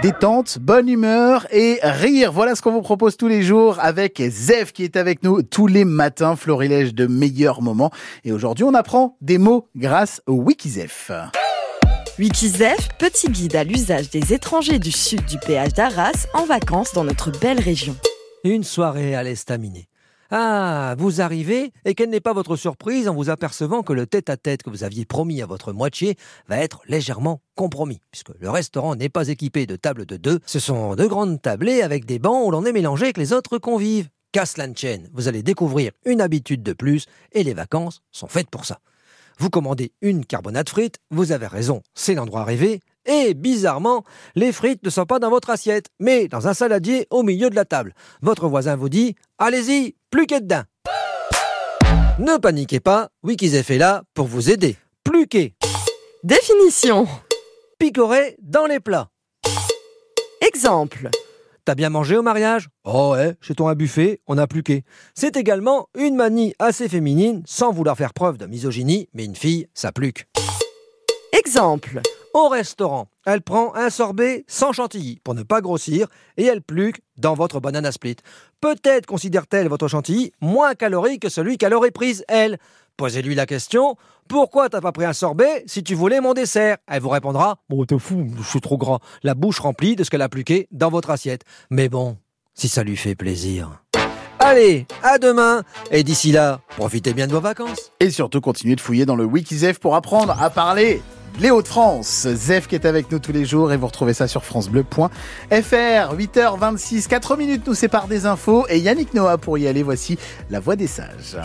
Détente, bonne humeur et rire. Voilà ce qu'on vous propose tous les jours avec Zef qui est avec nous tous les matins, florilège de meilleurs moments. Et aujourd'hui, on apprend des mots grâce au Wikizef. Wikizef, petit guide à l'usage des étrangers du sud du péage d'Arras en vacances dans notre belle région. Une soirée à l'estaminet. Ah, vous arrivez et quelle n'est pas votre surprise en vous apercevant que le tête-à-tête que vous aviez promis à votre moitié va être légèrement compromis, puisque le restaurant n'est pas équipé de tables de deux, ce sont de grandes tablées avec des bancs où l'on est mélangé avec les autres convives. Casse la chaîne, vous allez découvrir une habitude de plus et les vacances sont faites pour ça. Vous commandez une carbonate frite, vous avez raison, c'est l'endroit rêvé, et bizarrement, les frites ne sont pas dans votre assiette, mais dans un saladier au milieu de la table. Votre voisin vous dit Allez-y, plus dedans. Ne paniquez pas, Wikizef est là pour vous aider. Plus qu'est. Définition. Picorer dans les plats. Exemple. T'as bien mangé au mariage? Oh ouais, chez toi un buffet, on a plus qu'est. C'est également une manie assez féminine, sans vouloir faire preuve de misogynie, mais une fille, ça pluque. Exemple. Au restaurant, elle prend un sorbet sans chantilly pour ne pas grossir et elle pluque dans votre banana split. Peut-être considère-t-elle votre chantilly moins calorique que celui qu'elle aurait prise, elle? Posez-lui la question Pourquoi t'as pas pris un sorbet si tu voulais mon dessert? Elle vous répondra Bon, t'es fou, je suis trop grand. La bouche remplie de ce qu'elle a pluqué dans votre assiette. Mais bon, si ça lui fait plaisir. Allez, à demain Et d'ici là, profitez bien de vos vacances. Et surtout, continuez de fouiller dans le Wikizef pour apprendre à parler les Hauts-de-France. Zef qui est avec nous tous les jours et vous retrouvez ça sur francebleu.fr. 8h26, 4 minutes nous séparent des infos et Yannick Noah pour y aller. Voici la voix des sages.